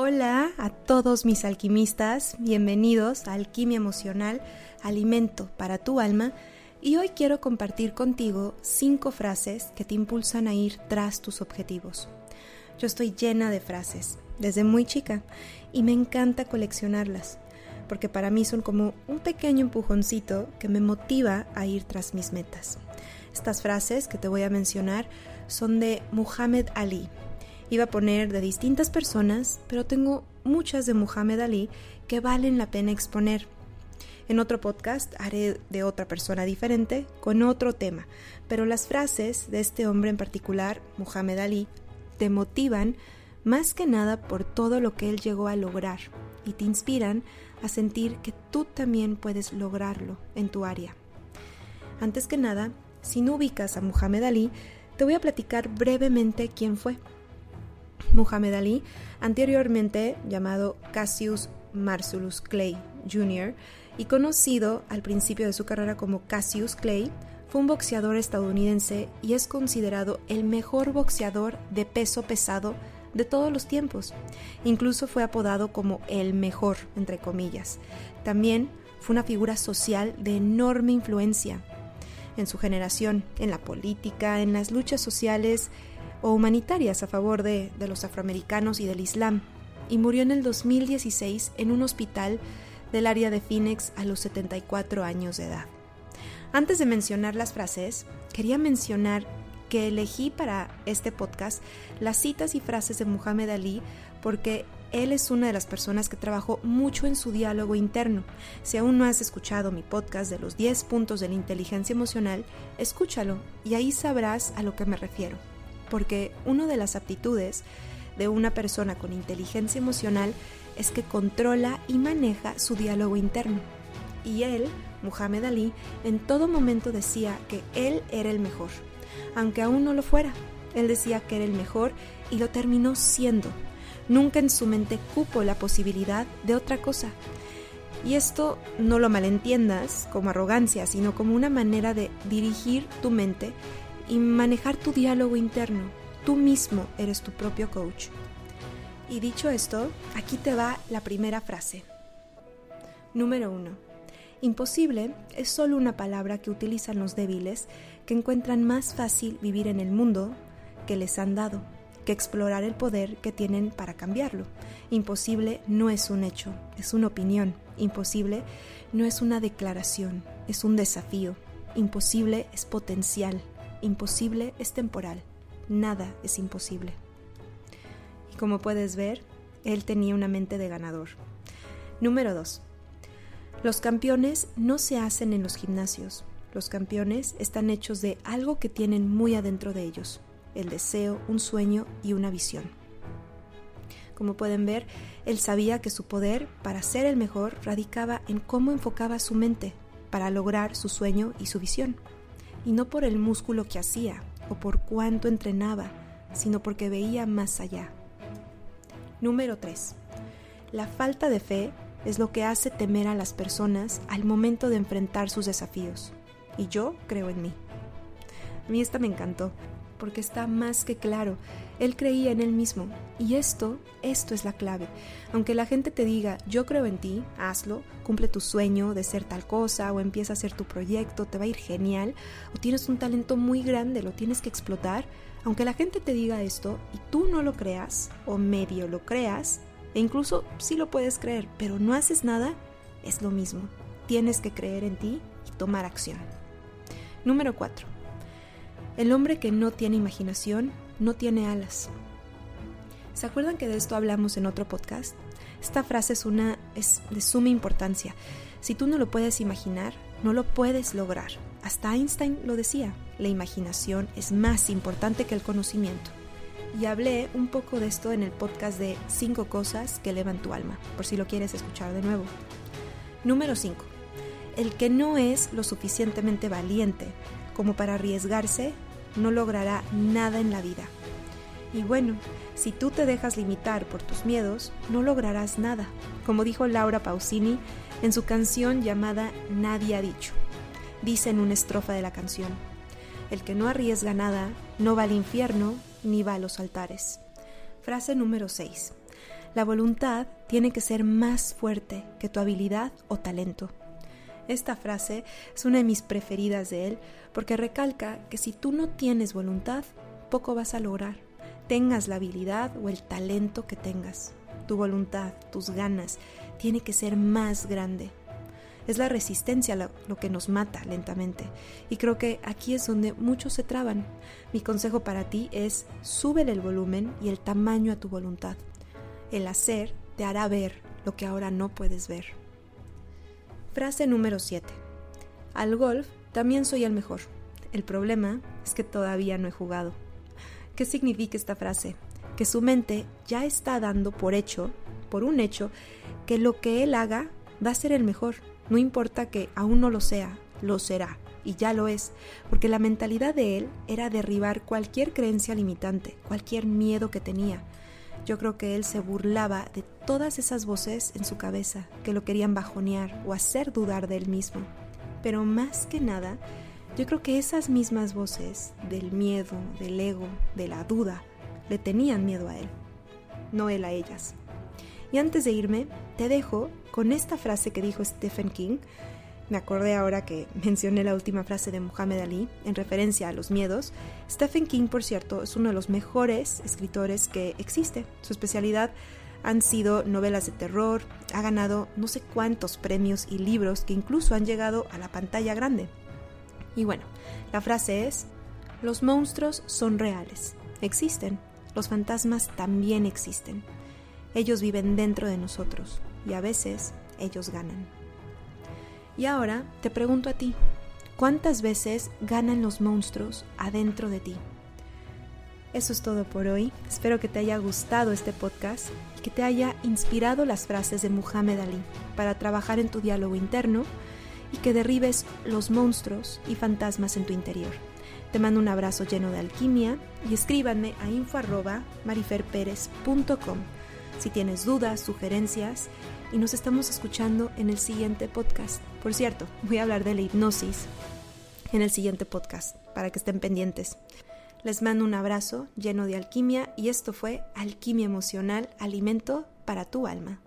Hola a todos mis alquimistas, bienvenidos a Alquimia Emocional, Alimento para tu alma, y hoy quiero compartir contigo cinco frases que te impulsan a ir tras tus objetivos. Yo estoy llena de frases, desde muy chica, y me encanta coleccionarlas, porque para mí son como un pequeño empujoncito que me motiva a ir tras mis metas. Estas frases que te voy a mencionar son de Muhammad Ali, Iba a poner de distintas personas, pero tengo muchas de Muhammad Ali que valen la pena exponer. En otro podcast haré de otra persona diferente con otro tema, pero las frases de este hombre en particular, Muhammad Ali, te motivan más que nada por todo lo que él llegó a lograr y te inspiran a sentir que tú también puedes lograrlo en tu área. Antes que nada, si no ubicas a Muhammad Ali, te voy a platicar brevemente quién fue. Muhammad Ali, anteriormente llamado Cassius Marcellus Clay Jr. y conocido al principio de su carrera como Cassius Clay, fue un boxeador estadounidense y es considerado el mejor boxeador de peso pesado de todos los tiempos. Incluso fue apodado como el mejor, entre comillas. También fue una figura social de enorme influencia en su generación, en la política, en las luchas sociales o humanitarias a favor de, los afroamericanos y del Islam, y murió en el 2016 en un hospital del área de Phoenix a los 74 años de edad. Antes de mencionar las frases, quería mencionar que elegí para este podcast las citas y frases de Muhammad Ali porque él es una de las personas que trabajó mucho en su diálogo interno. Si aún no has escuchado mi podcast de los 10 puntos de la inteligencia emocional, escúchalo y ahí sabrás a lo que me refiero porque una de las aptitudes de una persona con inteligencia emocional es que controla y maneja su diálogo interno. Y él, Muhammad Ali, en todo momento decía que él era el mejor, aunque aún no lo fuera. Él decía que era el mejor y lo terminó siendo. Nunca en su mente cupo la posibilidad de otra cosa. Y esto no lo malentiendas como arrogancia, sino como una manera de dirigir tu mente y manejar tu diálogo interno. Tú mismo eres tu propio coach. Y dicho esto, aquí te va la primera frase. Número 1. Imposible es solo una palabra que utilizan los débiles que encuentran más fácil vivir en el mundo que les han dado, que explorar el poder que tienen para cambiarlo. Imposible no es un hecho, es una opinión. Imposible no es una declaración, es un desafío. Imposible es potencial, imposible es temporal, nada es imposible. Y como puedes ver, él tenía una mente de ganador. Número 2. Los campeones no se hacen en los gimnasios. Los campeones están hechos de algo que tienen muy adentro de ellos, el deseo, un sueño y una visión. Como pueden ver, él sabía que su poder para ser el mejor radicaba en cómo enfocaba su mente para lograr su sueño y su visión y no por el músculo que hacía o por cuánto entrenaba, sino porque veía más allá. Número 3. La falta de fe es lo que hace temer a las personas al momento de enfrentar sus desafíos. Y yo creo en mí. A mí esta me encantó porque está más que claro. Él creía en él mismo. Y esto, esto es la clave. Aunque la gente te diga, yo creo en ti, hazlo, cumple tu sueño de ser tal cosa, o empieza a hacer tu proyecto, te va a ir genial, o tienes un talento muy grande, lo tienes que explotar. Aunque la gente te diga esto y tú no lo creas, o medio lo creas, e incluso sí lo puedes creer, pero no haces nada, es lo mismo. Tienes que creer en ti y tomar acción. Número 4 el hombre que no tiene imaginación no tiene alas. ¿Se acuerdan que de esto hablamos en otro podcast? Esta frase es una es de suma importancia. Si tú no lo puedes imaginar, no lo puedes lograr. Hasta Einstein lo decía, la imaginación es más importante que el conocimiento. Y hablé un poco de esto en el podcast de 5 cosas que elevan tu alma, por si lo quieres escuchar de nuevo. Número 5. El que no es lo suficientemente valiente como para arriesgarse no logrará nada en la vida. Y bueno, si tú te dejas limitar por tus miedos, no lograrás nada, como dijo Laura Pausini en su canción llamada Nadie ha dicho. Dice en una estrofa de la canción, el que no arriesga nada no va al infierno ni va a los altares. Frase número 6. La voluntad tiene que ser más fuerte que tu habilidad o talento. Esta frase es una de mis preferidas de él porque recalca que si tú no tienes voluntad, poco vas a lograr, tengas la habilidad o el talento que tengas. Tu voluntad, tus ganas, tiene que ser más grande. Es la resistencia lo, que nos mata lentamente. Y creo que aquí es donde muchos se traban. Mi consejo para ti es súbele el volumen y el tamaño a tu voluntad. El hacer te hará ver lo que ahora no puedes ver. Frase número 7. Al golf también soy el mejor. El problema es que todavía no he jugado. ¿Qué significa esta frase? Que su mente ya está dando por hecho, por un hecho, que lo que él haga va a ser el mejor. No importa que aún no lo sea, lo será. Y ya lo es, porque la mentalidad de él era derribar cualquier creencia limitante, cualquier miedo que tenía. Yo creo que él se burlaba de todas esas voces en su cabeza que lo querían bajonear o hacer dudar de él mismo. Pero más que nada, yo creo que esas mismas voces del miedo, del ego, de la duda, le tenían miedo a él, no él a ellas. Y antes de irme, te dejo con esta frase que dijo Stephen King. Me acordé ahora que mencioné la última frase de Muhammad Ali en referencia a los miedos. Stephen King, por cierto, es uno de los mejores escritores que existe. Su especialidad han sido novelas de terror, ha ganado no sé cuántos premios y libros que incluso han llegado a la pantalla grande. Y bueno, la frase es, los monstruos son reales, existen, los fantasmas también existen. Ellos viven dentro de nosotros y a veces ellos ganan. Y ahora te pregunto a ti, ¿cuántas veces ganan los monstruos adentro de ti? Eso es todo por hoy. Espero que te haya gustado este podcast y que te haya inspirado las frases de Muhammad Ali para trabajar en tu diálogo interno y que derribes los monstruos y fantasmas en tu interior. Te mando un abrazo lleno de alquimia y escríbanme a info.mariferperez.com si tienes dudas, sugerencias y nos estamos escuchando en el siguiente podcast. Por cierto, voy a hablar de la hipnosis en el siguiente podcast para que estén pendientes. Les mando un abrazo lleno de alquimia y esto fue Alquimia Emocional, Alimento para tu alma.